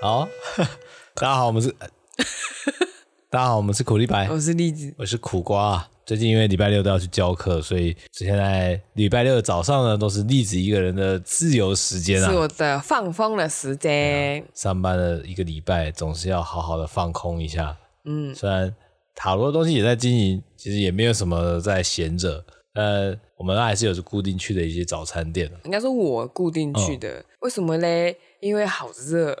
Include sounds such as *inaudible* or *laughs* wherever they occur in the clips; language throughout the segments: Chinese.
好，*laughs* 大家好，我们是 *laughs* 大家好，我们是苦力白，我是栗子，我是苦瓜。最近因为礼拜六都要去教课，所以现在礼拜六的早上呢，都是栗子一个人的自由时间啊，是我的放风的时间。上班了一个礼拜，总是要好好的放空一下。嗯，虽然塔罗的东西也在经营，其实也没有什么在闲着。呃，我们还是有固定去的一些早餐店。应该说我固定去的，嗯、为什么嘞？因为好热，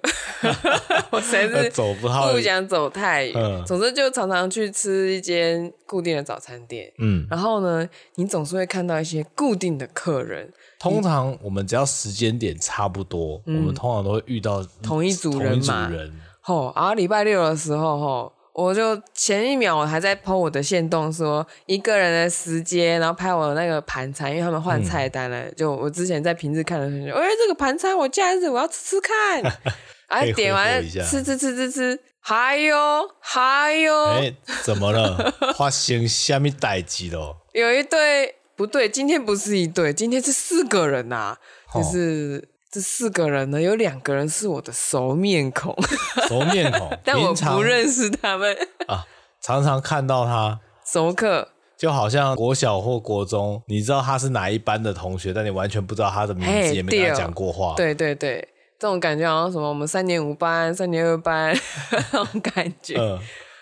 *laughs* 我实在是走不好，不想走太远。嗯、总之就常常去吃一间固定的早餐店。嗯，然后呢，你总是会看到一些固定的客人。通常我们只要时间点差不多，嗯、我们通常都会遇到同一组人嘛。同一组人。吼，然后礼拜六的时候，吼。我就前一秒我还在 po 我的线动说一个人的时间，然后拍我的那个盘餐，因为他们换菜单了。嗯、就我之前在平日看的时候，哎、欸，这个盘餐我假日我要吃吃看，*laughs* 哎，点完吃吃吃吃吃，还有还有，哎、欸，怎么了？发生什么代志了？有一对不对，今天不是一对，今天是四个人呐、啊，就是。这四个人呢，有两个人是我的熟面孔，*laughs* 熟面孔，*laughs* 但我不认识他们啊。常常看到他 *laughs* 熟客，就好像国小或国中，你知道他是哪一班的同学，但你完全不知道他的名字，嘿也没跟他讲过话。对对对，这种感觉好像什么，我们三年五班、三年二班那种感觉。嗯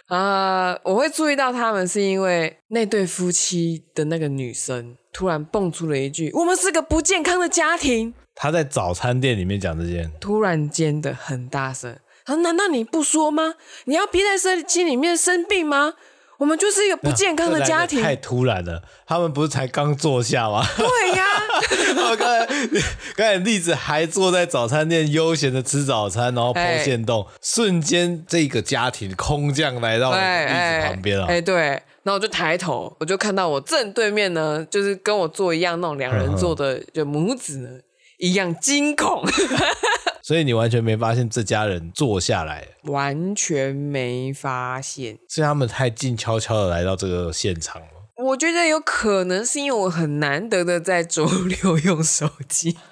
啊、呃，我会注意到他们，是因为那对夫妻的那个女生突然蹦出了一句：“我们是个不健康的家庭。”他在早餐店里面讲这件，突然间的很大声，他说：“难道你不说吗？你要憋在身心里面生病吗？我们就是一个不健康的家庭。”太突然了，他们不是才刚坐下吗？对呀，*laughs* 刚才刚才栗子还坐在早餐店悠闲的吃早餐，然后 po 限动，瞬间这个家庭空降来到栗子旁边了。哎，对，然后我就抬头，我就看到我正对面呢，就是跟我坐一样那种两人座的就母子呢。一样惊恐，*laughs* 所以你完全没发现这家人坐下来，完全没发现，是他们太静悄悄的来到这个现场了。我觉得有可能是因为我很难得的在周六用手机。*laughs*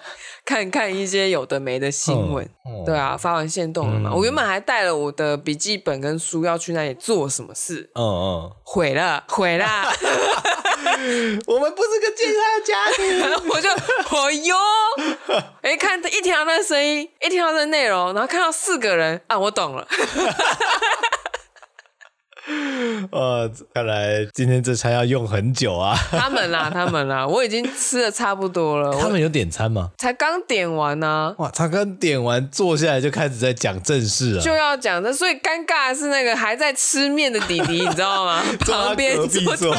看看一些有的没的新闻，嗯、对啊，发完线动了嘛。嗯、我原本还带了我的笔记本跟书要去那里做什么事，嗯嗯，毁了，毁了。*laughs* *laughs* 我们不是个健康的家庭，*laughs* 我就，哦哟，哎，看一听到那个声音，一听到那个内容，然后看到四个人啊，我懂了。呃，*laughs* 看来今天这餐要用很久啊。他们啦，他们啦，我已经吃的差不多了。他们有点餐吗？才刚点完呢、啊。哇，才刚点完，坐下来就开始在讲正事了。就要讲的，所以尴尬的是那个还在吃面的弟弟，你知道吗？旁边坐，坐。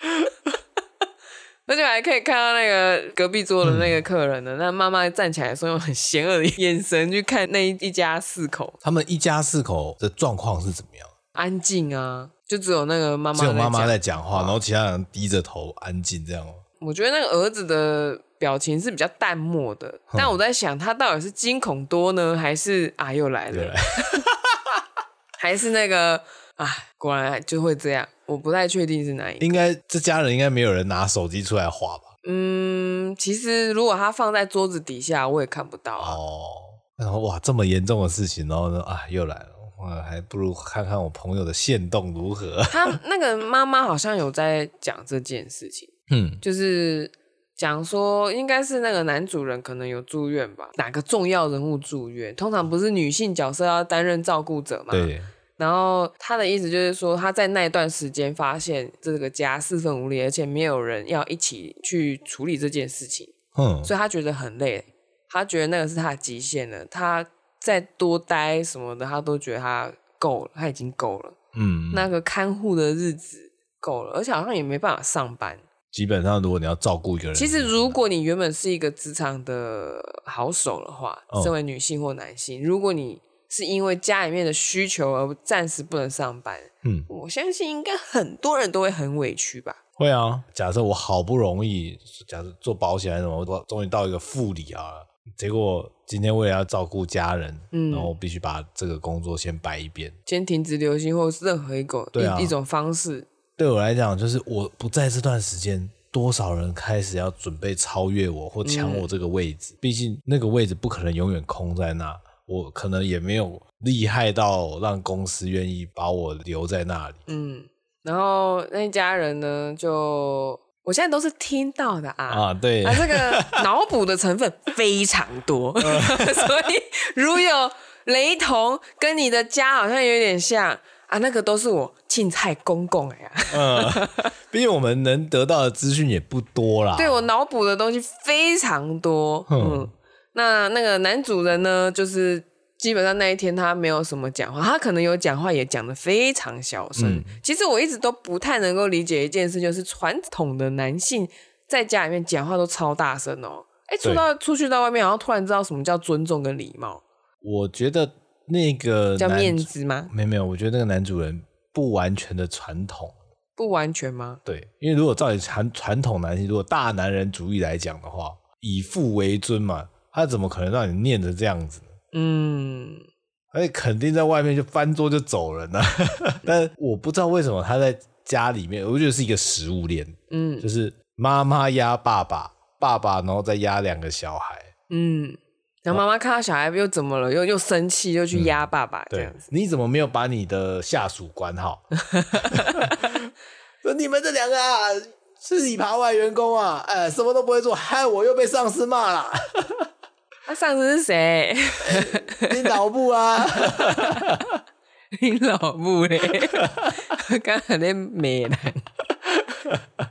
*laughs* 而且还可以看到那个隔壁桌的那个客人呢。嗯、那妈妈站起来的时候，用很邪恶的眼神去看那一一家四口。他们一家四口的状况是怎么样？安静啊，就只有那个妈妈，只有妈妈在讲话，然后其他人低着头安静这样。我觉得那个儿子的表情是比较淡漠的，嗯、但我在想，他到底是惊恐多呢，还是啊又来了，*laughs* 还是那个啊果然就会这样。我不太确定是哪一个，应该这家人应该没有人拿手机出来画吧？嗯，其实如果他放在桌子底下，我也看不到啊。哦，然后哇，这么严重的事情，然后呢，啊，又来了，我还不如看看我朋友的限动如何。他那个妈妈好像有在讲这件事情，嗯，就是讲说应该是那个男主人可能有住院吧，哪个重要人物住院，通常不是女性角色要担任照顾者嘛？对。然后他的意思就是说，他在那一段时间发现这个家四分五裂，而且没有人要一起去处理这件事情，嗯，所以他觉得很累，他觉得那个是他的极限了，他再多待什么的，他都觉得他够了，他已经够了，嗯，那个看护的日子够了，而且好像也没办法上班。基本上，如果你要照顾一个人，其实如果你原本是一个职场的好手的话，身为女性或男性，如果你是因为家里面的需求而暂时不能上班，嗯，我相信应该很多人都会很委屈吧。会啊，假设我好不容易，假设做保险还是什么，我终于到一个副理啊，结果今天为了要照顾家人，嗯，然后我必须把这个工作先摆一边，先停止流行或是任何一个对、啊、一,一种方式。对我来讲，就是我不在这段时间，多少人开始要准备超越我或抢我这个位置，嗯、毕竟那个位置不可能永远空在那。我可能也没有厉害到让公司愿意把我留在那里。嗯，然后那一家人呢，就我现在都是听到的啊啊，对啊，这个 *laughs* 脑补的成分非常多，*laughs* 所以如有雷同，跟你的家好像有点像。啊，那个都是我青菜公公哎呀。嗯，毕竟我们能得到的资讯也不多啦。对，我脑补的东西非常多。嗯，嗯，那那个男主人呢，就是基本上那一天他没有什么讲话，他可能有讲话，也讲的非常小声。嗯，其实我一直都不太能够理解一件事，就是传统的男性在家里面讲话都超大声哦。哎，出到出去到外面，然后突然知道什么叫尊重跟礼貌。我觉得。那个叫面子吗？没有没有，我觉得那个男主人不完全的传统，不完全吗？对，因为如果照你传传统男性，如果大男人主义来讲的话，以父为尊嘛，他怎么可能让你念成这样子？嗯，而且肯定在外面就翻桌就走人了。*laughs* 但我不知道为什么他在家里面，我觉得是一个食物链，嗯，就是妈妈压爸爸，爸爸然后再压两个小孩，嗯。然后妈妈看到小孩又怎么了？又又生气，又去压爸爸这样子。你怎么没有把你的下属管好？*laughs* 说你们这两个啊，是里扒外员工啊，哎，什么都不会做，害我又被上司骂了。上司是谁？*laughs* 你老母啊！*laughs* 你老母嘞！*laughs* 刚才那美男。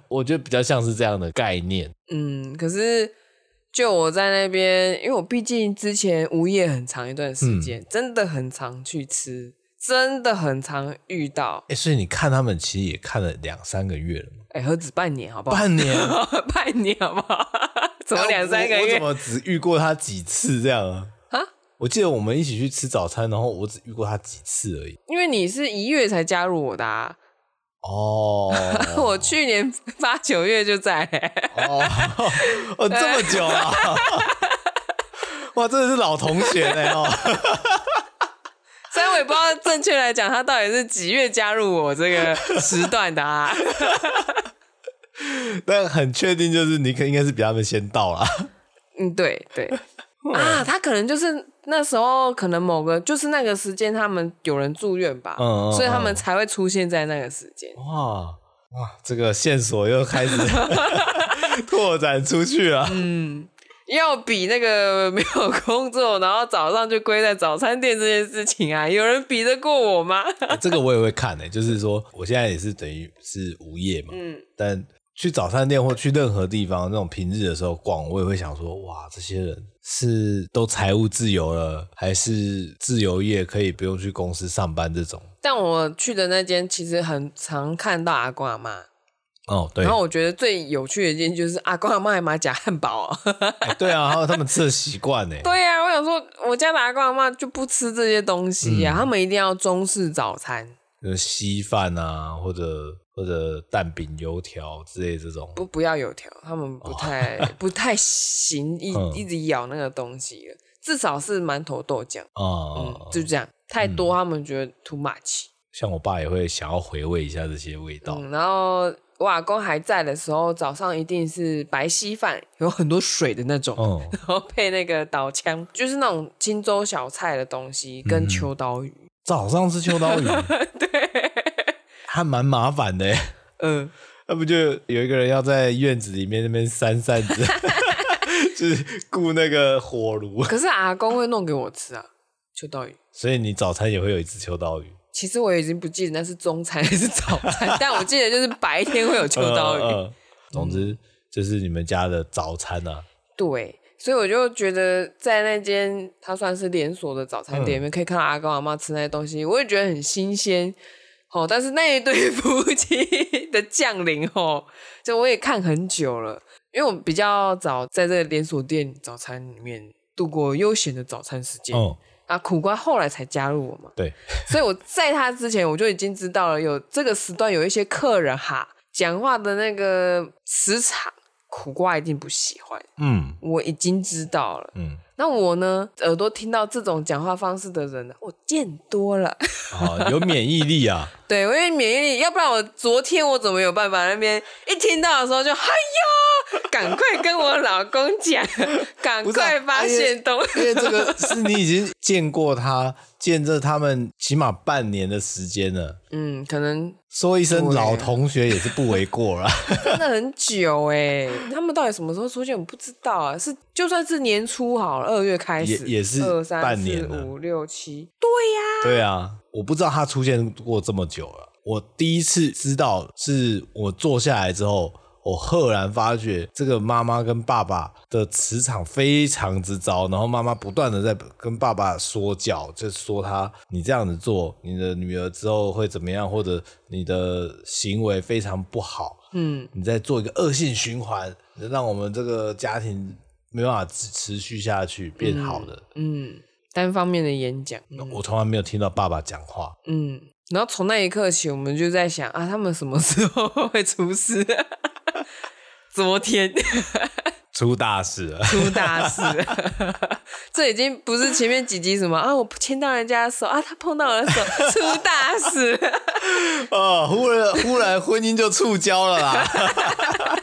我觉得比较像是这样的概念。嗯，可是。就我在那边，因为我毕竟之前无业很长一段时间，嗯、真的很常去吃，真的很常遇到。哎、欸，所以你看他们其实也看了两三个月了嘛？哎、欸，何止半年，好不好？半年，半年，好不好？怎么两三个月？我，我怎么只遇过他几次这样啊？啊？我记得我们一起去吃早餐，然后我只遇过他几次而已。因为你是一月才加入我的啊。哦，*laughs* 我去年八九月就在、欸。哦，哦，这么久啊！哇，真的是老同学哎哦。*laughs* 虽然我也不知道正确来讲，他到底是几月加入我这个时段的啊？*laughs* 但很确定就是你可应该是比他们先到啦。嗯，对对。*laughs* 啊，他可能就是那时候，可能某个就是那个时间，他们有人住院吧，嗯，所以他们才会出现在那个时间。哇哇，这个线索又开始 *laughs* 拓展出去了。嗯，要比那个没有工作，然后早上就归在早餐店这件事情啊，有人比得过我吗？欸，这个我也会看呢，欸，就是说我现在也是等于是无业嘛，嗯，但。去早餐店或去任何地方，那种平日的时候逛，我也会想说：哇，这些人是都财务自由了，还是自由业可以不用去公司上班这种？但我去的那间其实很常看到阿公阿妈。哦，对。然后我觉得最有趣的一件就是阿公阿妈还买假汉堡啊、欸。对啊，还有他们吃的习惯呢。*laughs* 对啊，我想说，我家的阿公阿妈就不吃这些东西呀、啊，嗯、他们一定要中式早餐，就是稀饭啊，或者。或者蛋饼、油条之类这种，不不要油条，他们不太、哦、不太行，一一直咬那个东西了。至少是馒头豆浆，哦、嗯，就这样，太多他们觉得 too much。像我爸也会想要回味一下这些味道。嗯、然后我阿公还在的时候，早上一定是白稀饭，有很多水的那种，哦、然后配那个岛枪，就是那种青州小菜的东西，跟秋刀鱼。嗯、早上吃秋刀鱼，*laughs* 对。还蛮麻烦的，嗯，那不就有一个人要在院子里面那边扇扇子，*laughs* 就是雇那个火炉。可是阿公会弄给我吃啊，秋刀鱼。所以你早餐也会有一只秋刀鱼。其实我已经不记得那是中餐还是早餐，*laughs* 但我记得就是白天会有秋刀鱼。嗯嗯、总之就是你们家的早餐啊。对，所以我就觉得在那间它算是连锁的早餐店里面，可以看到阿公阿妈吃那些东西，我也觉得很新鲜。哦，但是那一对 *laughs* 夫妻的降临，哦，就我也看很久了，因为我比较早在这个连锁店早餐里面度过悠闲的早餐时间。哦，啊，苦瓜后来才加入我嘛，对，所以我在他之前我就已经知道了，有这个时段有一些客人哈，讲话的那个磁场，苦瓜一定不喜欢。嗯，我已经知道了。嗯。那我呢？耳朵听到这种讲话方式的人呢，我见多了。*laughs* 哦，有免疫力啊？*laughs* 对，我有免疫力，要不然我昨天我怎么有办法？那边一听到的时候就，哎呀，赶快跟我老公讲，*laughs* 赶快发现东、啊。因为这个是你已经见过他，见证他们起码半年的时间了。嗯，可能说一声老同学也是不为过了。*laughs* 真的很久哎，他们到底什么时候出现？我不知道啊。是就算是年初好了，二月开始也也是二三四五六七。对呀，对啊，我不知道他出现过这么久了。我第一次知道，是我坐下来之后。我赫然发觉，这个妈妈跟爸爸的磁场非常之糟，然后妈妈不断的在跟爸爸说教，就说他你这样子做，你的女儿之后会怎么样，或者你的行为非常不好，嗯，你在做一个恶性循环，让我们这个家庭没办法持续下去变好的，嗯，嗯，单方面的演讲，我从来没有听到爸爸讲话，嗯，然后从那一刻起，我们就在想啊，他们什么时候 *laughs* 会出事？昨天 *laughs* 出大事了，出大事了！*laughs* 这已经不是前面几集什么啊，我牵到人家的手啊，他碰到我的手，*laughs* 出大事了！哦，忽然忽然婚姻就触礁了啦，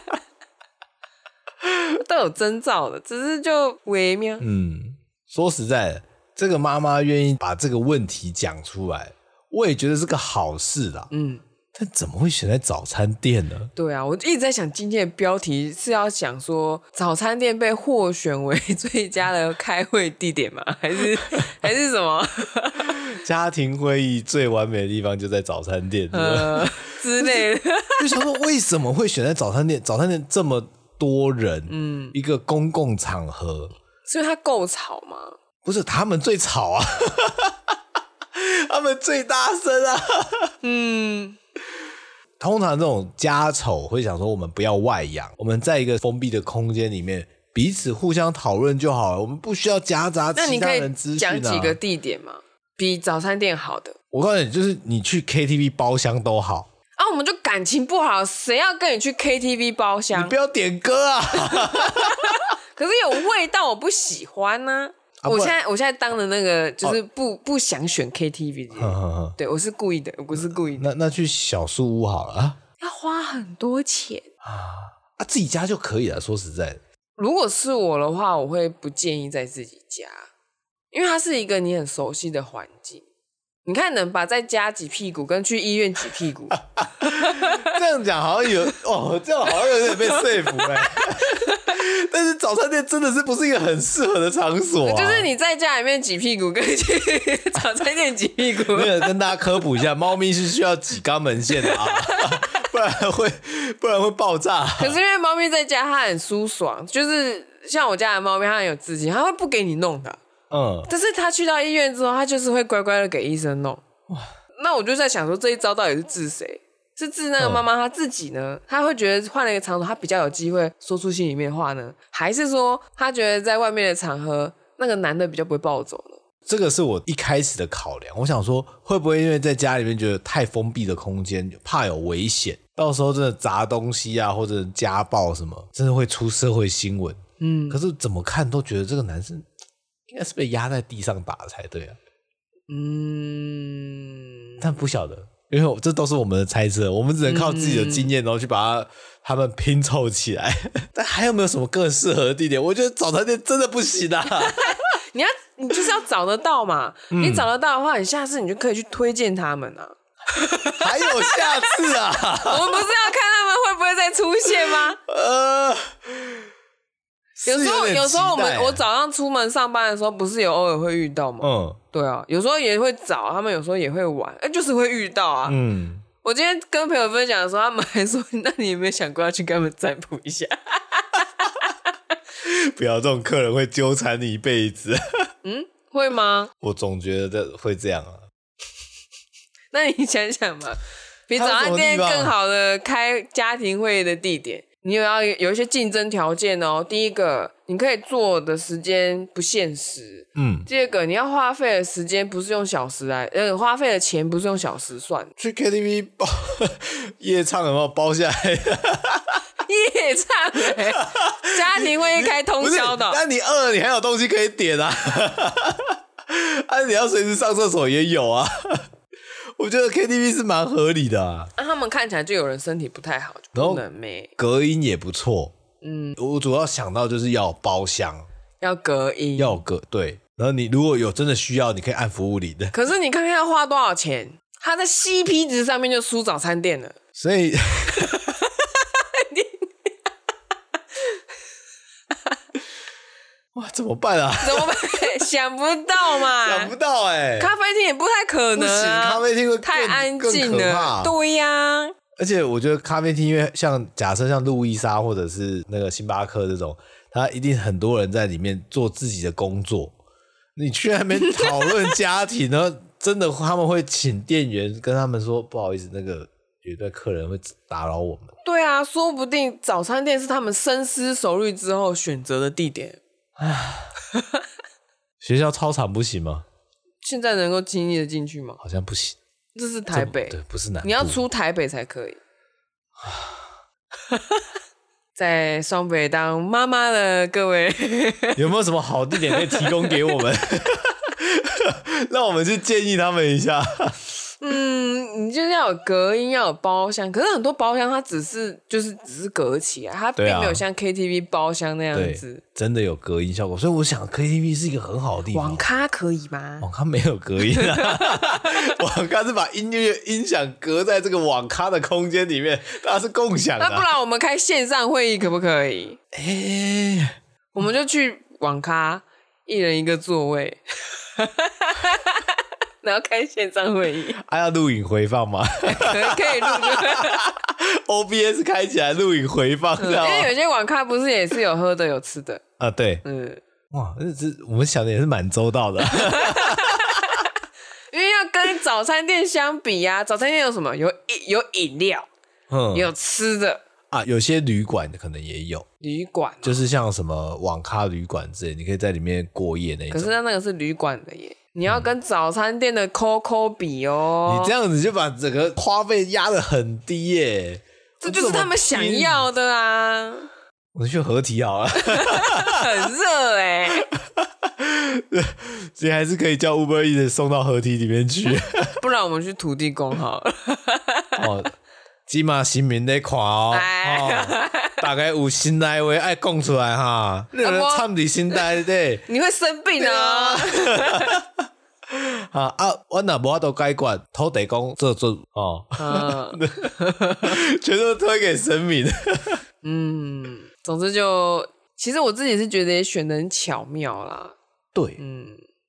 都有征兆的，只是就微妙。嗯，说实在的，这个妈妈愿意把这个问题讲出来，我也觉得是个好事啦。嗯。但怎么会选在早餐店呢？对啊，我一直在想今天的标题是要讲说早餐店被获选为最佳的开会地点吗？还是还是什么？*laughs* 家庭会议最完美的地方就在早餐店，呃之类的。就想说为什么会选在早餐店？早餐店这么多人，嗯，一个公共场合，所以它够吵吗？不是，他们最吵啊，*laughs* 他们最大声啊，嗯。通常这种家丑会想说，我们不要外扬，我们在一个封闭的空间里面彼此互相讨论就好了，我们不需要夹杂其他人资讯啊。讲几个地点嘛？比早餐店好的？我告诉你，就是你去 KTV 包厢都好啊。我们就感情不好，谁要跟你去 KTV 包厢？你不要点歌啊！*laughs* 可是有味道，我不喜欢呢、啊。啊、我现在我现在当的那个就是不、哦、不想选 KTV，呵呵呵对，我是故意的，我不是故意的。那那去小树屋好了，要花很多钱啊啊，自己家就可以了。说实在的，如果是我的话，我会不建议在自己家，因为它是一个你很熟悉的环境。你看，能把在家挤屁股跟去医院挤屁股，*laughs* 这样讲好像有哦，这样好像有点被说服哎。*laughs* 但是早餐店真的是不是一个很适合的场所啊？就是你在家里面挤屁股跟去 *laughs* 早餐店挤屁股。*laughs* 没有跟大家科普一下，猫咪是需要挤肛门腺的啊，不然会不然会爆炸。可是因为猫咪在家它很舒爽，就是像我家的猫咪，它很有自信，它会不给你弄的。嗯，但是它去到医院之后，它就是会乖乖的给医生弄。哇，那我就在想说，这一招到底是治谁？是治那个妈妈她自己呢？她会觉得换了一个场所，她比较有机会说出心里面的话呢？还是说她觉得在外面的场合，那个男的比较不会暴走呢？这个是我一开始的考量。我想说，会不会因为在家里面觉得太封闭的空间，怕有危险，到时候真的砸东西啊，或者家暴什么，真的会出社会新闻。嗯，可是怎么看都觉得这个男生应该是被压在地上打的才对啊。嗯，但不晓得。因为这都是我们的猜测，我们只能靠自己的经验，然后去把它他们拼凑起来。*laughs* 但还有没有什么更适合的地点？我觉得早餐店真的不行啊！*laughs* 你要你就是要找得到嘛，嗯、你找得到的话，你下次你就可以去推荐他们啊。*laughs* 还有下次啊？我们不是要看他们会不会再出现吗？呃。有时候，有时候我们我早上出门上班的时候，不是有偶尔会遇到吗？嗯，对啊，有时候也会早，他们有时候也会晚，哎，就是会遇到啊。嗯，我今天跟朋友分享的时候，他们还说：“那你有没有想过要去跟他们占卜一下？” *laughs* 不要，这种客人会纠缠你一辈子。*laughs* 嗯，会吗？我总觉得会这样啊。*laughs* 那你想想嘛，比早餐店更好的开家庭会议的地点。你有要有一些竞争条件哦。第一个，你可以做的时间不限时。嗯。第二个，你要花费的时间不是用小时来，呃，花费的钱不是用小时算。去 KTV 包夜唱有没有包下来？*laughs* 夜唱、欸，家庭会议开通宵的。那你饿了，你还有东西可以点啊。*laughs* 啊，你要随时上厕所也有啊。我觉得 KTV 是蛮合理的啊，那、啊、他们看起来就有人身体不太好，就不能没，隔音也不错，嗯，我主要想到就是要包厢，要隔音，要隔对。然后你如果有真的需要，你可以按服务里的。可是你看看要花多少钱？它在 CP 值上面就输早餐店了。所以，怎么办啊？*laughs* 怎么办？*laughs* 想不到嘛？想不到哎、欸。咖啡厅也不太可能、啊，咖啡厅会太安静了。对呀、啊。而且我觉得咖啡厅，因为像假设像路易莎或者是那个星巴克这种，他一定很多人在里面做自己的工作。你去那边讨论家庭然后？真的他们会请店员跟他们说，不好意思，那个有一对客人会打扰我们。对啊，说不定早餐店是他们深思熟虑之后选择的地点。唉，学校操场不行吗？现在能够轻易的进去吗？好像不行。这是台北，对，不是南。你要出台北才可以。*laughs* 在双北当妈妈的各位，*laughs* 有没有什么好地点可以提供给我们？*laughs* 让我们去建议他们一下。嗯，你就是要有隔音，要有包厢。可是很多包厢它只是就是只是隔起来，它并没有像 KTV 包厢那样子，真的有隔音效果。所以我想 KTV 是一个很好的地方。网咖可以吗？网咖没有隔音啊，*laughs* 网咖是把音乐音响隔在这个网咖的空间里面，它是共享的啊。那不然我们开线上会议可不可以？哎，欸，我们就去网咖，一人一个座位。然后开线上会议，还、*laughs* 啊、要录影回放吗？*laughs* 可以录，*laughs* OBS 开起来录影回放，嗯、因为有些网咖不是也是有喝的有吃的啊？对，嗯，哇，这这我们想的也是蛮周到的，因为要跟早餐店相比呀、啊，早餐店有什么？有有饮料，嗯，有吃的啊，有些旅馆可能也有旅馆、啊，就是像什么网咖旅馆之类，你可以在里面过夜那种。可是它那个是旅馆的耶。你要跟早餐店的 COCO 比哦，你这样子就把整个花费压得很低耶，这就是他们想要的啊！我们去合体好了，*laughs* 很热哎，*laughs* 所以还是可以叫 Uber Eats 送到合体里面去，*laughs* 不然我们去土地公好了。哦，起码新民得看哦，哦大概有心内话爱讲出来哈，你参在心内对，*laughs* 你会生病啊。*laughs* 啊啊！我那无法度解决，土地公做做哦，啊、*laughs* 全都推给神明。嗯，总之就，其实我自己是觉得也选的很巧妙啦。对，嗯，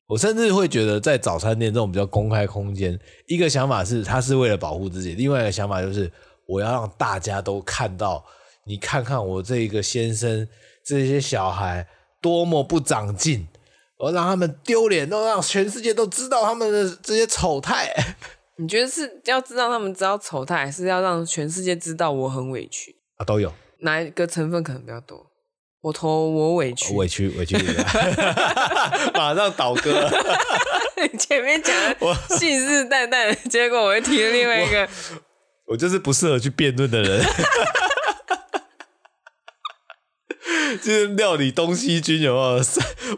我甚至会觉得在早餐店这种比较公开空间，一个想法是他是为了保护自己，另外一个想法就是我要让大家都看到，你看看我这一个先生，这些小孩多么不长进。我让他们丢脸，都让全世界都知道他们的这些丑态。你觉得是要知道他们知道丑态，还是要让全世界知道我很委屈啊？都有哪一个成分可能比较多？我投我委屈，委屈委屈，*laughs* *laughs* 马上倒戈。你 *laughs* 前面讲的信誓旦旦，结果我会提了另外一个，我，我就是不适合去辩论的人。就是料理东西军有没有？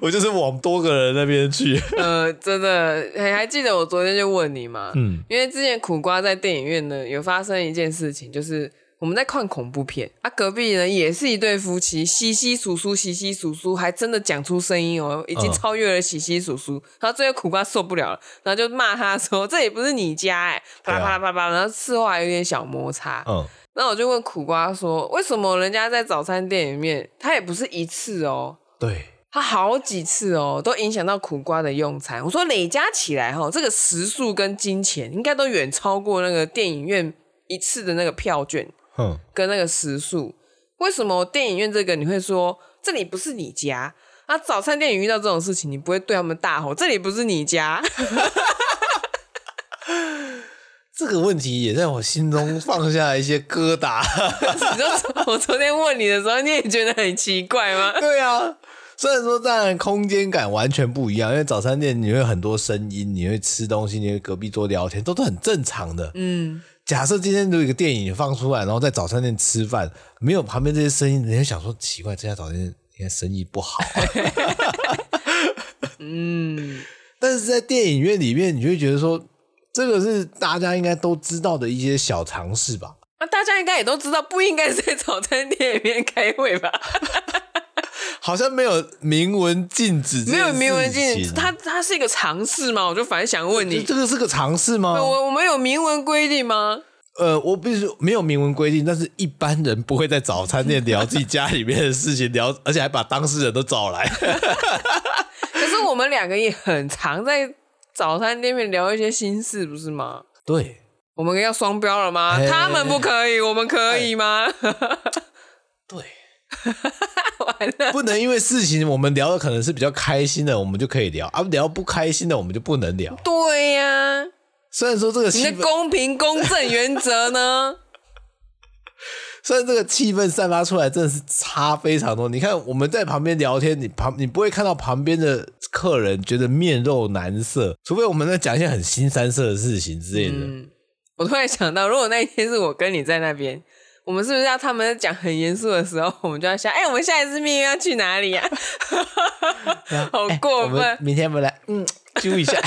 我就是往多个人那边去。呃，真的，还还记得我昨天就问你吗？嗯，因为之前苦瓜在电影院呢，有发生一件事情，就是我们在看恐怖片啊，隔壁呢也是一对夫妻，窸窸窣窣，窸窸窣窣，还真的讲出声音哦，已经超越了窸窸窣窣。然后最后苦瓜受不了了，然后就骂他说：“这也不是你家哎，啪啦啪啦啪啦。”然后事后还有点小摩擦。嗯。那我就问苦瓜说：“为什么人家在早餐店里面，他也不是一次哦，对，他好几次哦，都影响到苦瓜的用餐。我说累加起来哈，这个时数跟金钱应该都远超过那个电影院一次的那个票券，嗯，跟那个时速。为什么电影院这个你会说这里不是你家？啊，早餐店里遇到这种事情，你不会对他们大吼这里不是你家？” *laughs* 这个问题也在我心中放下一些疙瘩。*laughs* 你说我昨天问你的时候，你也觉得很奇怪吗？*laughs* 对啊，虽然说当然空间感完全不一样，因为早餐店你会很多声音，你会吃东西，你会隔壁桌聊天，都是很正常的。嗯，假设今天有一个电影放出来，然后在早餐店吃饭，没有旁边这些声音，人家想说奇怪，这家早餐店应该生意不好啊。*laughs* 嗯，但是在电影院里面，你就会觉得说。这个是大家应该都知道的一些小常识吧？那、啊、大家应该也都知道，不应该在早餐店里面开会吧？*laughs* 好像没有明文禁止，没有明文禁止，它它是一个尝试吗？我就反正想问你，这个是个尝试吗？我我们有明文规定吗？呃，我必须没有明文规定，但是一般人不会在早餐店聊自己家里面的事情，聊，而且还把当事人都找来。*laughs* 可是我们两个也很常在早餐店面聊一些心事，不是吗？对，我们要双标了吗？欸、他们不可以，我们可以吗？欸、*laughs* 对，不能因为事情我们聊的可能是比较开心的，我们就可以聊；啊，聊不开心的，我们就不能聊。对呀、啊。虽然说这个你的公平公正原则呢？*laughs* 虽然这个气氛散发出来真的是差非常多。你看我们在旁边聊天，你旁你不会看到旁边的客人觉得面露难色，除非我们在讲一些很新三色的事情之类的。嗯，我突然想到，如果那一天是我跟你在那边，我们是不是要他们在讲很严肃的时候，我们就要想，哎、欸，我们下一次蜜月要去哪里呀、啊？*laughs* 好过分！欸、明天我们来，嗯，揪一下。*laughs*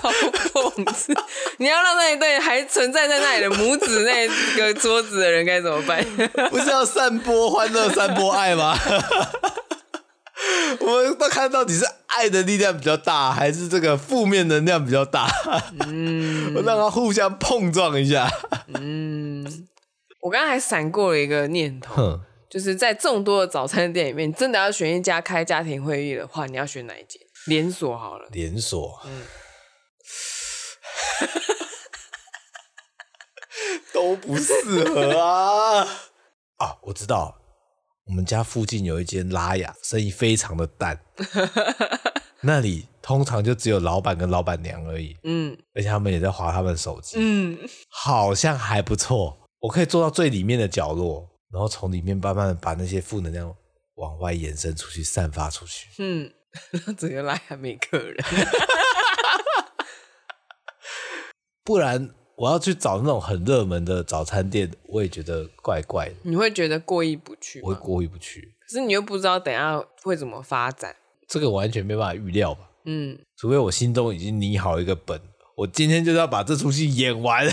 超讽刺！你要让那一对还存在在那里的母子那个桌子的人该怎么办？*laughs* 不是要散播欢乐、散播爱吗？*laughs* 我们都看到底是爱的力量比较大，还是这个负面能量比较大？嗯，*laughs* 我让他互相碰撞一下。嗯，我刚刚还闪过了一个念头，就是在众多的早餐店里面，真的要选一家开家庭会议的话，你要选哪一间？连锁好了，连锁。嗯。*laughs* 都不适合啊！啊，我知道，我们家附近有一间拉雅，生意非常的淡。*laughs* 那里通常就只有老板跟老板娘而已。嗯，而且他们也在划他们手机。嗯，好像还不错。我可以坐到最里面的角落，然后从里面慢慢的把那些负能量往外延伸出去，散发出去。嗯，*laughs* 整个拉雅没客人。*laughs* 不然我要去找那种很热门的早餐店，我也觉得怪怪的。你会觉得过意不去？我会过意不去。可是你又不知道等下会怎么发展，这个完全没办法预料吧？嗯，除非我心中已经拟好一个本，我今天就是要把这出戏演完。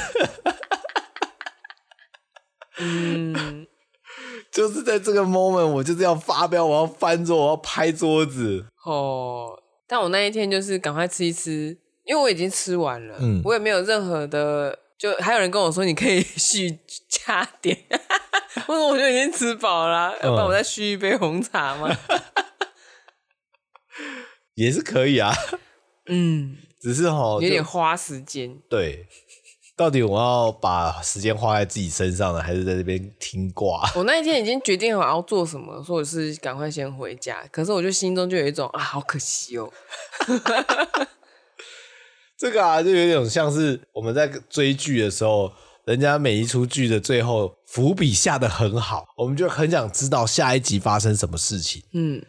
嗯，*laughs* 就是在这个 moment，我就是要发飙，我要翻桌，我要拍桌子。哦，但我那一天就是赶快吃一吃。因为我已经吃完了，嗯，我也没有任何的，就还有人跟我说你可以 *laughs* 续加点，*laughs* 我说我就已经吃饱了，嗯，要不然我再续一杯红茶吗？*laughs* 也是可以啊，嗯，只是哈有点花时间。对，到底我要把时间花在自己身上呢，还是在这边听挂？我那一天已经决定好要做什么，说我是赶快先回家，可是我就心中就有一种啊，好可惜哦。这个啊，就有点像是我们在追剧的时候，人家每一出剧的最后伏笔下的很好，我们就很想知道下一集发生什么事情。嗯，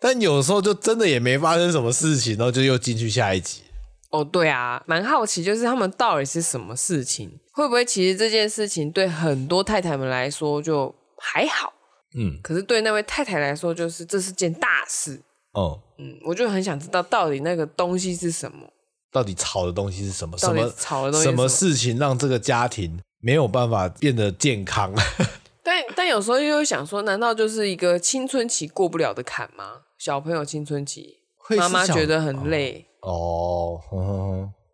但有时候就真的也没发生什么事情，然后就又进去下一集。哦，对啊，蛮好奇，就是他们到底是什么事情？会不会其实这件事情对很多太太们来说就还好？嗯，可是对那位太太来说，就是这是件大事。哦，嗯，我就很想知道到底那个东西是什么。到底吵的东西是什么？什么吵的东西？什么事情让这个家庭没有办法变得健康？*laughs* 但但有时候又会想说，难道就是一个青春期过不了的坎吗？小朋友青春期，妈妈觉得很累哦，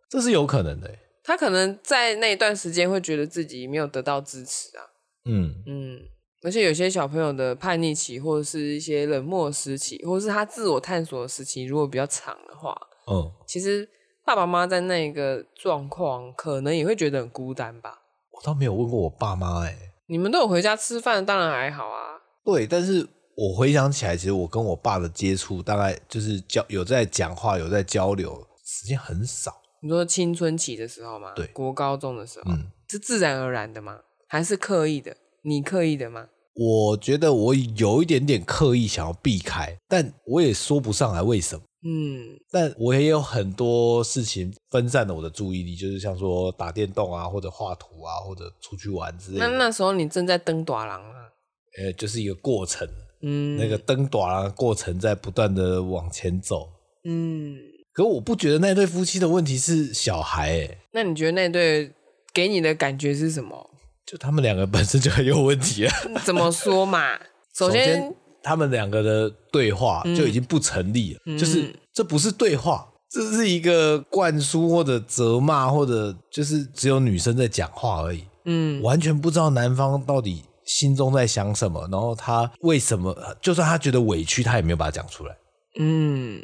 这是有可能的。他可能在那一段时间会觉得自己没有得到支持啊。嗯嗯，而且有些小朋友的叛逆期，或者是一些冷漠时期，或者是他自我探索的时期，如果比较长的话，嗯，其实。爸爸妈妈在那个状况，可能也会觉得很孤单吧。我倒没有问过我爸妈，哎，你们都有回家吃饭，当然还好啊。对，但是我回想起来，其实我跟我爸的接触，大概就是交有在讲话，有在交流，时间很少。你说青春期的时候吗？对，国高中的时候，嗯，是自然而然的吗？还是刻意的？你刻意的吗？我觉得我有一点点刻意想要避开，但我也说不上来为什么。嗯，但我也有很多事情分散了我的注意力，就是像说打电动啊，或者画图啊，或者出去玩之类的。那那时候你正在登短廊啊？呃，就是一个过程。嗯，那个登大人过程在不断的往前走。嗯，可我不觉得那对夫妻的问题是小孩哎。那你觉得那对给你的感觉是什么？就他们两个本身就很有问题啊。怎么说嘛？首先，首先他们两个的对话就已经不成立了，嗯、就是这不是对话，这是一个灌输或者责骂，或者就是只有女生在讲话而已。嗯，完全不知道男方到底心中在想什么，然后他为什么，就算他觉得委屈，他也没有把它讲出来。嗯，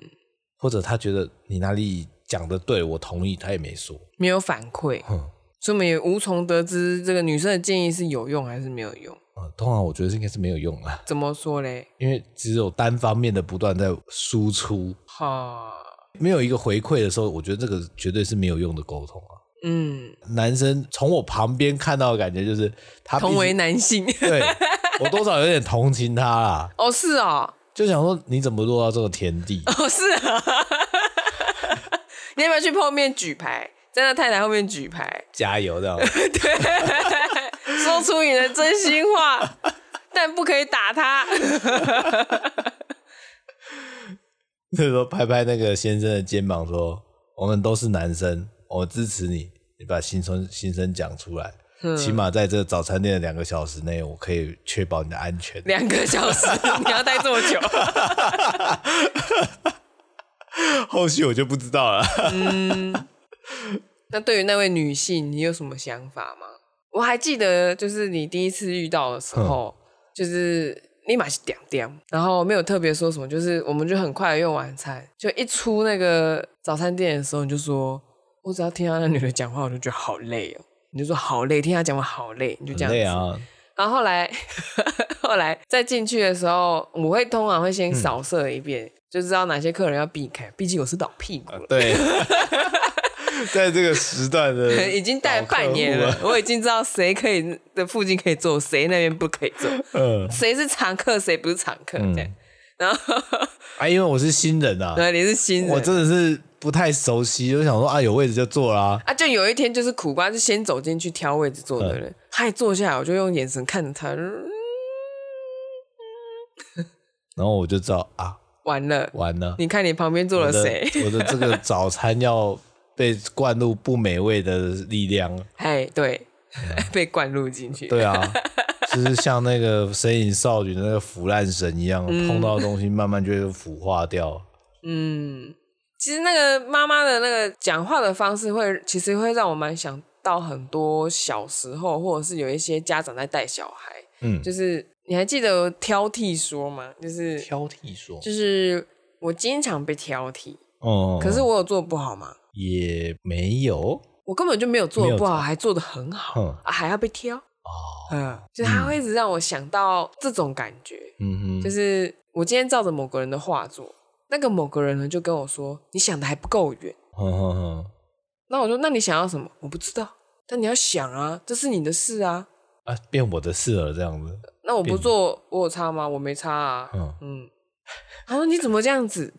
或者他觉得你哪里讲的对，我同意，他也没说，没有反馈。嗯。所以我们也无从得知这个女生的建议是有用还是没有用。呃，通常我觉得应该是没有用啊。怎么说嘞？因为只有单方面的不断在输出，哈，没有一个回馈的时候，我觉得这个绝对是没有用的沟通啊。嗯，男生从我旁边看到的感觉就是他同为男性，对，我多少有点同情他啦。*laughs* 哦，是啊、哦，就想说你怎么落到这个田地？哦，是啊，*laughs* 你要不要去碰面举牌？在他太太后面举牌，加油这样。*laughs* 对，*laughs* 说出你的真心话，*laughs* 但不可以打他。那时候拍拍那个先生的肩膀，说：“我们都是男生，我支持你，你把心声心声讲出来。嗯、起码在这个早餐店的两个小时内，我可以确保你的安全。”两个小时，你要待这么久？后续我就不知道了。嗯。*laughs* 那对于那位女性，你有什么想法吗？我还记得，就是你第一次遇到的时候，嗯、就是立马是点点，然后没有特别说什么，就是我们就很快的用晚餐，就一出那个早餐店的时候，你就说，我只要听到那女的讲话，我就觉得好累哦。你就说好累，听她讲话好累，你就这样子。累啊。然后后来，后来再进去的时候，我会通常会先扫射一遍，嗯、就知道哪些客人要避开，毕竟我是倒屁股了。啊、对。*laughs* *laughs* 在这个时段的 *laughs* 已经待了半年了，我已经知道谁可以的附近可以坐，谁那边不可以坐，嗯，谁是常客，谁不是常客，这样。然后 *laughs* 啊，因为我是新人啊，对，你是新人，我真的是不太熟悉，就想说啊，有位置就坐啦。啊，就有一天就是苦瓜，是先走进去挑位置坐的人，他一坐下来，我就用眼神看着他，然后我就知道啊，完了，完了，你看你旁边坐了谁？我的这个早餐要。被灌入不美味的力量，哎，对，嗯、*laughs* 被灌入进去，对啊，*laughs* 就是像那个《神隐少女》的那个腐烂神一样，嗯、碰到的东西慢慢就会腐化掉。嗯，其实那个妈妈的那个讲话的方式会，会其实会让我蛮想到很多小时候，或者是有一些家长在带小孩，嗯，就是你还记得挑剔说吗？就是挑剔说，就是我经常被挑剔，哦，可是我有做不好吗？也没有，我根本就没有做的不好，还做的很好，嗯、啊，还要被挑哦，嗯，就他会一直让我想到这种感觉，嗯哼，就是我今天照着某个人的画作，那个某个人呢就跟我说，你想的还不够远，那我说，那你想要什么？我不知道，但你要想啊，这是你的事啊，啊，变我的事了这样子，那我不做，我有差吗？我没差啊，嗯嗯，他说你怎么这样子？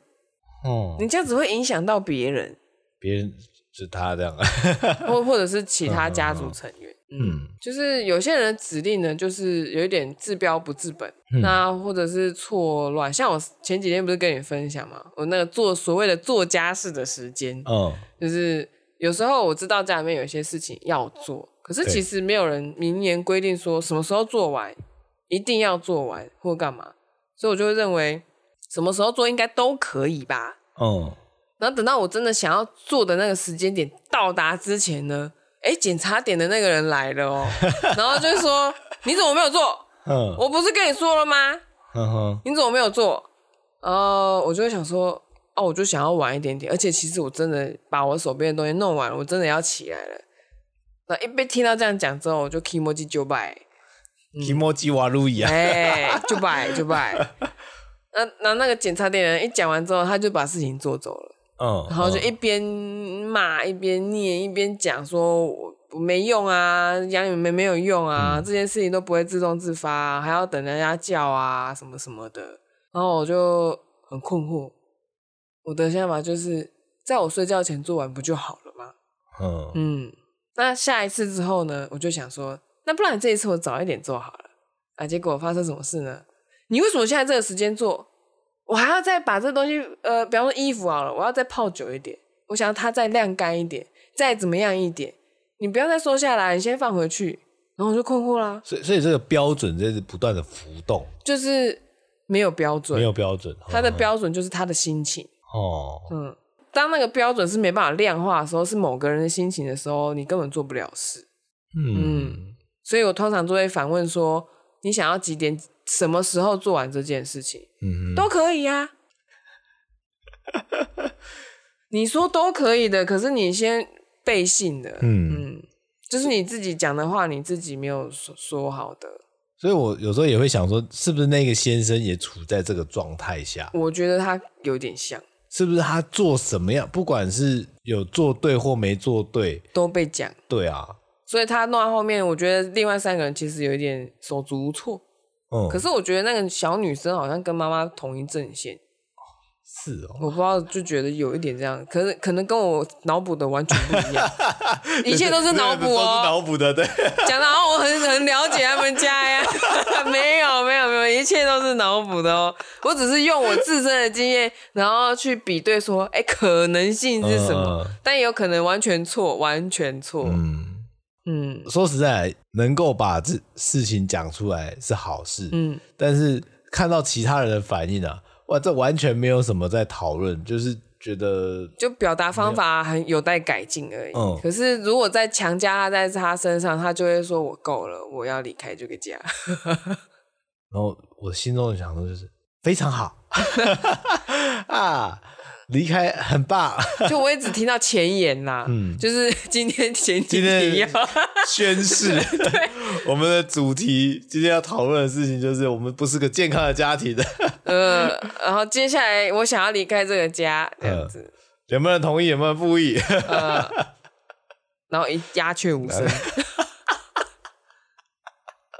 哦、嗯，你这样子会影响到别人。别人是他这样，*laughs* 或或者是其他家族成员，嗯，嗯，就是有些人的指令呢，就是有一点治标不治本，嗯、那或者是错乱。像我前几天不是跟你分享嘛，我那个做所谓的做家事的时间，嗯，就是有时候我知道家里面有一些事情要做，可是其实没有人明言规定说什么时候做完，一定要做完或干嘛，所以我就会认为什么时候做应该都可以吧，嗯。然后等到我真的想要做的那个时间点到达之前呢，哎，检查点的那个人来了哦，*laughs* 然后就说：“你怎么没有做？嗯，我不是跟你说了吗？嗯哼，你怎么没有做？”呃我就会想说：“哦，我就想要晚一点点，而且其实我真的把我手边的东西弄完了，我真的要起来了。”那一被听到这样讲之后，我就 kimoji 就拜，kimoji 瓦路亚，哎，就拜就拜。*laughs* 那那那个检查点人一讲完之后，他就把事情做走了。嗯，然后就一边骂一边念一边讲，说我没用啊，养你们没有用啊，嗯、这件事情都不会自动自发、啊，还要等人家叫啊，什么什么的。然后我就很困惑，我的想法就是在我睡觉前做完不就好了吗？嗯嗯，那下一次之后呢，我就想说，那不然这一次我早一点做好了啊。结果发生什么事呢？你为什么现在这个时间做？我还要再把这东西，呃，比方说衣服好了，我要再泡久一点，我想要它再晾干一点，再怎么样一点，你不要再收下来，你先放回去。然后我就困惑啦。所以，所以这个标准就是不断的浮动，就是没有标准，没有标准。它的标准就是他的心情。哦，嗯，当那个标准是没办法量化的时候，是某个人的心情的时候，你根本做不了事。嗯，嗯，所以我通常都会反问说：你想要几点？什么时候做完这件事情？嗯，都可以呀、啊。*laughs* 你说都可以的，可是你先背信的。嗯。嗯就是你自己讲的话，你自己没有说说好的，所以我有时候也会想说，是不是那个先生也处在这个状态下？我觉得他有点像，是不是他做什么样，不管是有做对或没做对，都被讲。对啊，所以他弄到后面，我觉得另外三个人其实有一点手足无措。嗯，可是我觉得那个小女生好像跟妈妈同一阵线。是哦，我不知道，就觉得有一点这样，可是可能跟我脑补的完全不一样，*laughs* 一切都是脑补哦，脑补的，对，讲的我很很了解他们家呀，*laughs* 没有没有没有，一切都是脑补的哦，我只是用我自身的经验，然后去比对说，哎，可能性是什么，嗯、但也有可能完全错，完全错，嗯嗯，说实在，能够把这事情讲出来是好事，嗯，但是看到其他人的反应啊。哇，这完全没有什么在讨论，就是觉得就表达方法很有待改进而已。嗯，可是如果再强加在他身上，他就会说我够了，我要离开这个家。*laughs* 然后我心中的想说就是非常好 *laughs* 啊。离开很棒，*laughs* 就我也只听到前言啦，嗯，就是今天前几天要宣誓，*laughs* 对，我们的主题今天要讨论的事情就是我们不是个健康的家庭的，*laughs* 呃，然后接下来我想要离开这个家，这样子，有没有人同意？有没有人不同意？呃，然后一鸦雀无声，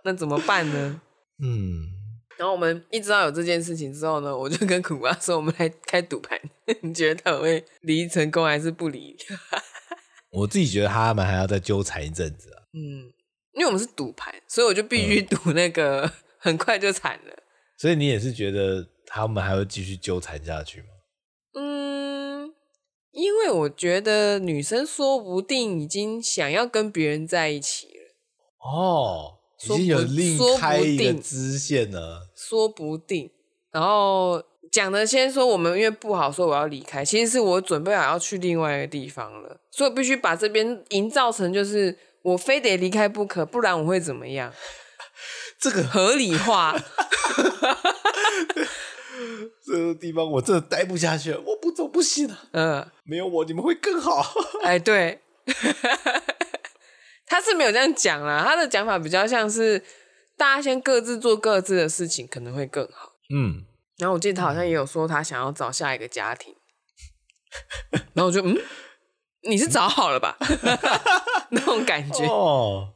那怎么办呢？嗯。然后我们一知道有这件事情之后呢，我就跟苦瓜说：“我们来开赌盘，*laughs* 你觉得他会离成功还是不离？” *laughs* 我自己觉得他们还要再纠缠一阵子啊。嗯，因为我们是赌盘，所以我就必须赌那个 *laughs* 很快就惨了。所以你也是觉得他们还会继续纠缠下去吗？嗯，因为我觉得女生说不定已经想要跟别人在一起了。哦。已经有另开一个支线了，说不定。然后讲的先说我们因为不好说我要离开，其实是我准备好要去另外一个地方了，所以必须把这边营造成就是我非得离开不可，不然我会怎么样？*laughs* 这个合理化。*laughs* 这个地方我真的待不下去了，我不走不行了。嗯，没有我你们会更好。哎，对。他是没有这样讲啦，他的讲法比较像是大家先各自做各自的事情，可能会更好。嗯，然后我记得他好像也有说他想要找下一个家庭，*laughs* 然后我就嗯，你是找好了吧？*laughs* 那种感觉哦，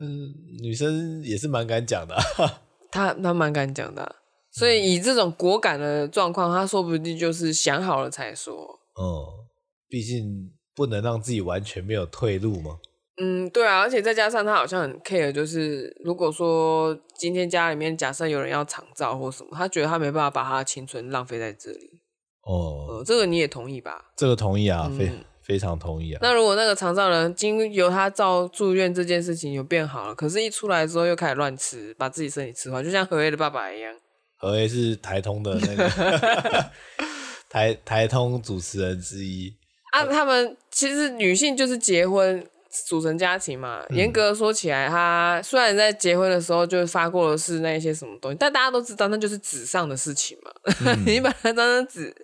嗯，女生也是蛮敢讲的，*laughs* 他他蛮敢讲的，所以以这种果敢的状况，他说不定就是想好了才说。嗯，毕竟不能让自己完全没有退路嘛。嗯，对啊，而且再加上他好像很 care，就是如果说今天家里面假设有人要长照或什么，他觉得他没办法把他的青春浪费在这里。哦、呃，这个你也同意吧？这个同意啊，嗯、非非常同意啊。那如果那个长照人经由他照住院这件事情有变好了，可是一出来之后又开始乱吃，把自己身体吃坏，就像何 A 的爸爸一样。何 A 是台通的那个 *laughs* 台台通主持人之一啊。他们其实女性就是结婚。组成家庭嘛，严格说起来，他虽然在结婚的时候就发过的是那些什么东西，但大家都知道那就是纸上的事情嘛。嗯、*laughs* 你把它当成纸，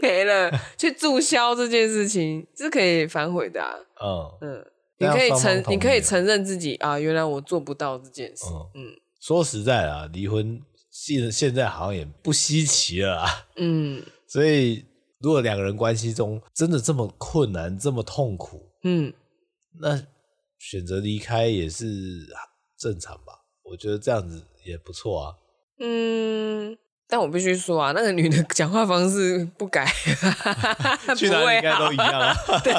没了，去注销这件事情是可以反悔的、啊。*laughs* 嗯嗯，你可以承，你可以承认自己啊，原来我做不到这件事。嗯，嗯说实在啊，离婚现现在好像也不稀奇了啊。嗯，所以如果两个人关系中真的这么困难，这么痛苦，嗯。那选择离开也是正常吧？我觉得这样子也不错啊。嗯，但我必须说啊，那个女的讲话方式不改，*laughs* 去哪里应该都一样啊。对，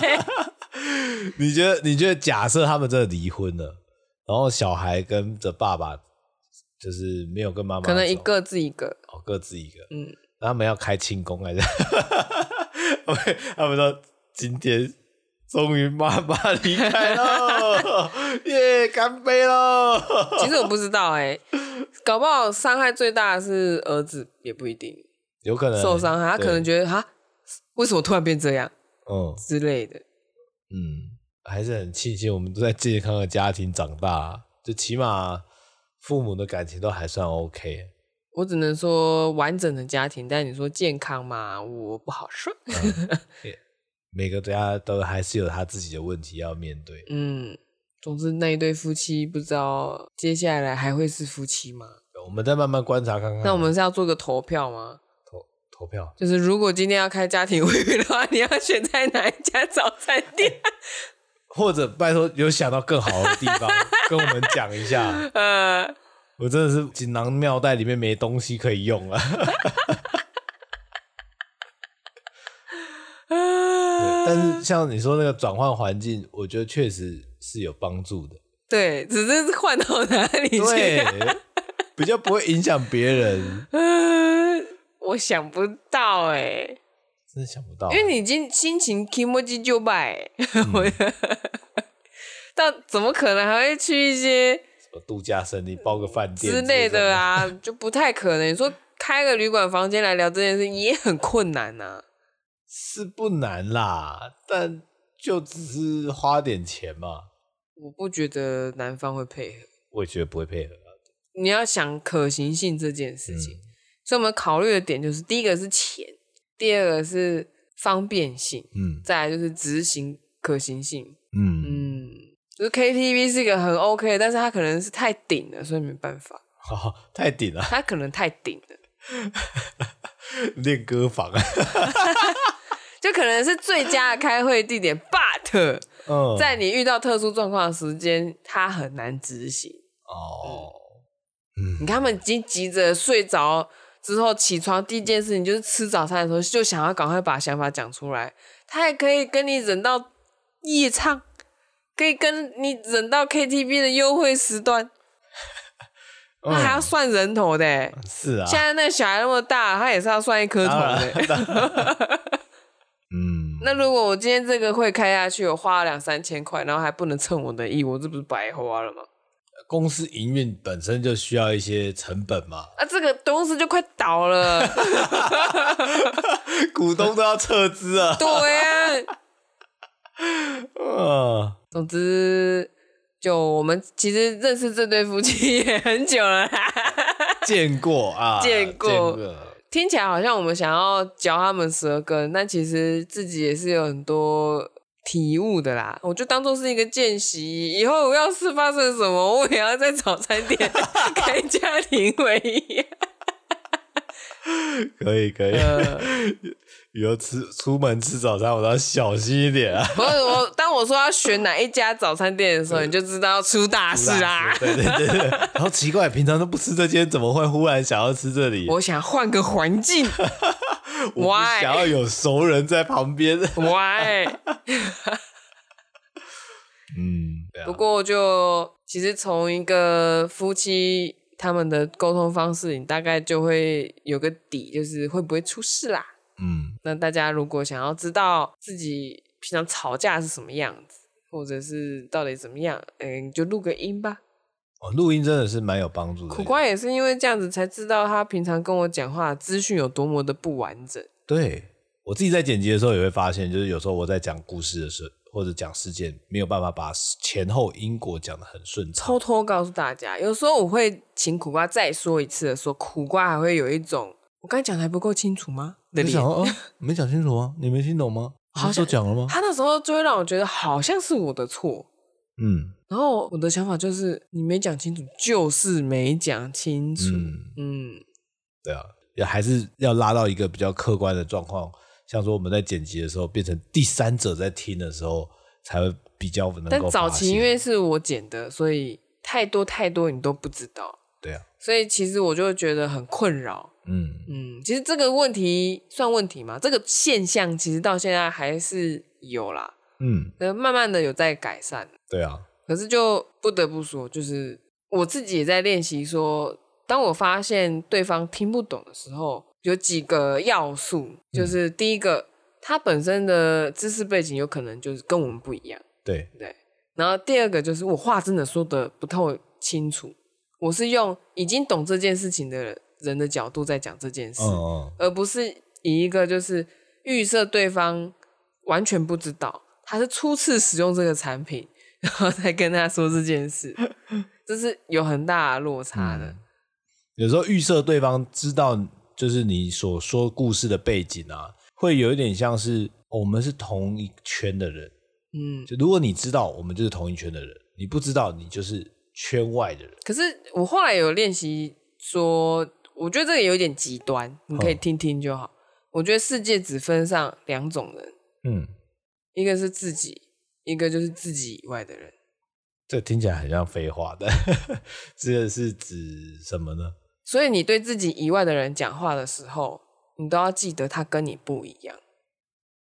*laughs* 你觉得？你觉得？假设他们真的离婚了，然后小孩跟着爸爸，就是没有跟妈妈，可能一个自一个哦，各自一个。嗯，他们要开庆功还是？*laughs* 他们说今天。终于妈妈离开了，*laughs* 耶，干杯喽！*laughs* 其实我不知道哎、欸，搞不好伤害最大的是儿子，也不一定，有可能受伤害，他可能觉得哈，为什么突然变这样？嗯，之类的。嗯，还是很庆幸我们都在健康的家庭长大，就起码父母的感情都还算 OK。我只能说完整的家庭，但你说健康嘛，我不好说。嗯、每个家都还是有他自己的问题要面对。嗯，总之那一对夫妻不知道接下来还会是夫妻吗？我们再慢慢观察看看。那我们是要做个投票吗？投投票，就是如果今天要开家庭会议的话，*laughs* 你要选在哪一家早餐店？*laughs* 或者拜托有想到更好的地方，跟我们讲一下。*laughs* 呃。我真的是锦囊妙袋里面没东西可以用了，但是像你说那个转换环境，我觉得确实是有帮助的。对，只是换到哪里去，对，比较不会影响别人。*laughs* 我想不到哎、欸，真的想不到，因为你已经心情気持ち就败，*laughs* 但怎么可能还会去一些？度假胜地包个饭店之类的啊，就不太可能。你说开个旅馆房间来聊这件事也很困难呐、啊，是不难啦，但就只是花点钱嘛。我不觉得男方会配合，我也觉得不会配合。你要想可行性这件事情，嗯、所以我们考虑的点就是：第一个是钱，第二个是方便性，嗯，再来就是执行可行性，嗯嗯。就是 KTV 是一个很 OK，但是他可能是太顶了，所以没办法。哦，太顶了。他可能太顶了。*laughs* 练歌房啊，*laughs* 就可能是最佳的开会地点，but、嗯、在你遇到特殊状况的时间，他很难执行。哦，嗯，你看他们已经急着睡着之后起床，第一件事情就是吃早餐的时候，就想要赶快把想法讲出来。他也可以跟你忍到夜唱。可以跟你忍到 KTV 的优惠时段，*laughs* 那还要算人头的、欸嗯。是啊，现在那个小孩那么大，他也是要算一颗头的。嗯，那如果我今天这个会开下去，我花了两三千块，然后还不能称我的意，我这不是白花了吗？公司营运本身就需要一些成本嘛。啊，这个公司就快倒了，*laughs* 股东都要撤资啊。*laughs* 对啊。*laughs* 啊。总之，就我们其实认识这对夫妻也很久了，见过啊，见过，见过。听起来好像我们想要嚼他们舌根，但其实自己也是有很多体悟的啦。我就当做是一个见习，以后要是发生什么，我也要在早餐店 *laughs* 开家庭会议。*laughs* 可以，可以。呃以后吃出门吃早餐，我都要小心一点啊！不是我，当我说要选哪一家早餐店的时候，你就知道要出大事啦。对对对对，然后奇怪，平常都不吃这间，怎么会忽然想要吃这里？我想换个环境，*laughs* 我想要有熟人在旁边。Why？嗯，不过就其实从一个夫妻他们的沟通方式，你大概就会有个底，就是会不会出事啦。嗯，那大家如果想要知道自己平常吵架是什么样子，或者是到底怎么样，嗯，你就录个音吧。哦，录音真的是蛮有帮助的。苦瓜也是因为这样子才知道他平常跟我讲话资讯有多么的不完整。对，我自己在剪辑的时候也会发现，就是有时候我在讲故事的时候，或者讲事件，没有办法把前后因果讲得很顺畅。偷偷告诉大家，有时候我会请苦瓜再说一次的时候，苦瓜还会有一种。我刚才讲的还不够清楚吗？没讲哦，没讲清楚吗？你没听懂吗？*laughs* 好像讲了吗？他那时候就会让我觉得好像是我的错，嗯。然后我的想法就是，你没讲清楚，就是没讲清楚，嗯，嗯对啊，也还是要拉到一个比较客观的状况，像说我们在剪辑的时候，变成第三者在听的时候，才会比较能够。但早期因为是我剪的，所以太多太多你都不知道，对啊，所以其实我就觉得很困扰。嗯嗯，其实这个问题算问题吗？这个现象其实到现在还是有啦，嗯，慢慢的有在改善。对啊，可是就不得不说，就是我自己也在练习说，当我发现对方听不懂的时候，有几个要素，就是第一个，他本身的知识背景有可能就是跟我们不一样。对对。然后第二个就是我话真的说的不透清楚，我是用已经懂这件事情的人的角度在讲这件事，嗯、而不是以一个就是预设对方完全不知道，他是初次使用这个产品，然后再跟他说这件事，*laughs* 这是有很大的落差的。嗯、有时候预设对方知道。就是你所说故事的背景啊，会有一点像是我们是同一圈的人，嗯，就如果你知道我们就是同一圈的人，你不知道你就是圈外的人。可是我后来有练习说，我觉得这个有点极端，你可以听听就好。嗯、我觉得世界只分上两种人，嗯，一个是自己，一个就是自己以外的人。这听起来很像废话的，*laughs* 这个是指什么呢？所以你对自己以外的人讲话的时候，你都要记得他跟你不一样。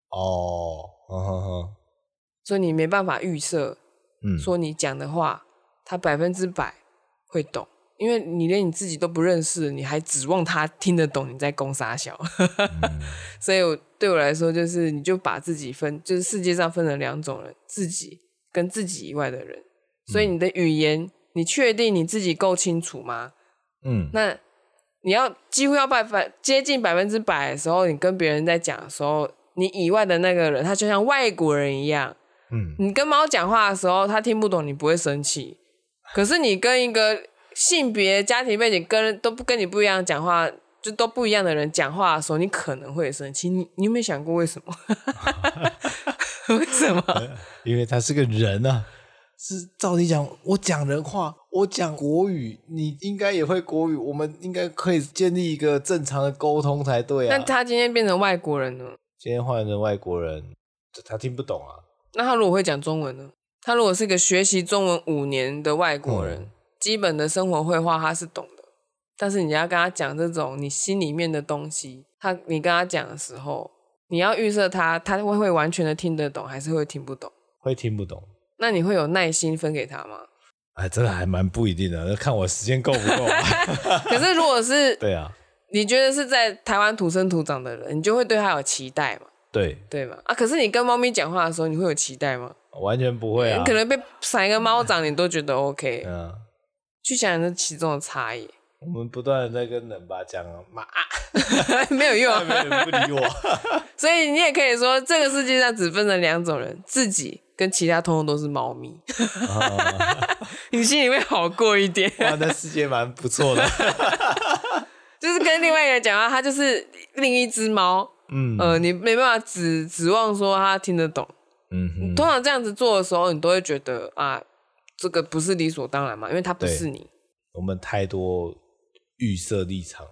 哦。所以你没办法预设，嗯，说你讲的话，他百分之百会懂，因为你连你自己都不认识，你还指望他听得懂你在攻杀小。嗯、*laughs* 所以我对我来说，就是你就把自己分，就是世界上分成两种人，自己跟自己以外的人。所以你的语言，你确定你自己够清楚吗？嗯，那你要几乎要百分接近百分之百的时候，你跟别人在讲的时候，你以外的那个人，他就像外国人一样。嗯，你跟猫讲话的时候，他听不懂，你不会生气。可是你跟一个性别、家庭背景跟都不跟你不一样讲话，就都不一样的人讲话的时候，你可能会生气。你你有没有想过为什么？*laughs* 为什么？因为他是个人啊。是照理讲，我讲人话，我讲国语，你应该也会国语，我们应该可以建立一个正常的沟通才对啊。那他今天变成外国人呢？今天换成外国人，他听不懂啊。那他如果会讲中文呢？他如果是个学习中文五年的外国人，嗯、基本的生活会话他是懂的，但是你要跟他讲这种你心里面的东西，他你跟他讲的时候，你要预设他，他会会完全的听得懂，还是会听不懂？会听不懂。那你会有耐心分给他吗？哎，真的还蛮不一定的，那看我时间够不够啊。*laughs* 可是如果是对啊，你觉得是在台湾土生土长的人，你就会对他有期待嘛？对对嘛？啊，可是你跟猫咪讲话的时候，你会有期待吗？完全不会啊！你可能被扇一个猫掌，你都觉得 OK。嗯，去想想这其中的差异。我们不断的在跟冷爸讲妈，*laughs* 没有用，*laughs* 没有人不理我。*laughs* 所以你也可以说，这个世界上只分成两种人：自己。跟其他通通都是猫咪，你心里面好过一点。哇，那世界蛮不错的，就是跟另外一个人讲话，他就是另一只猫。嗯，呃，你没办法指指望说他听得懂。嗯哼，通常这样子做的时候，你都会觉得啊，这个不是理所当然嘛，因为他不是你。我们太多预设立场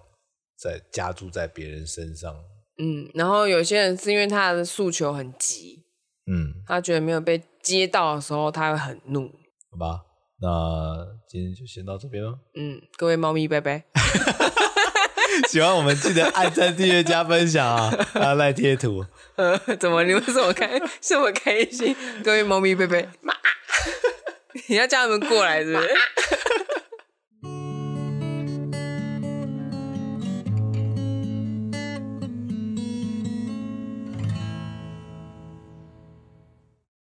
在加注在别人身上。嗯，然后有些人是因为他的诉求很急。嗯，他觉得没有被接到的时候，他会很怒。好吧，那今天就先到这边了。嗯，各位猫咪拜拜。*laughs* *laughs* 喜欢我们记得按赞、订阅、加分享啊！*laughs* 还有赖贴图。呃，*laughs* 怎么你们这么开这么开心？各位猫咪贝贝。你要叫他们过来是不是？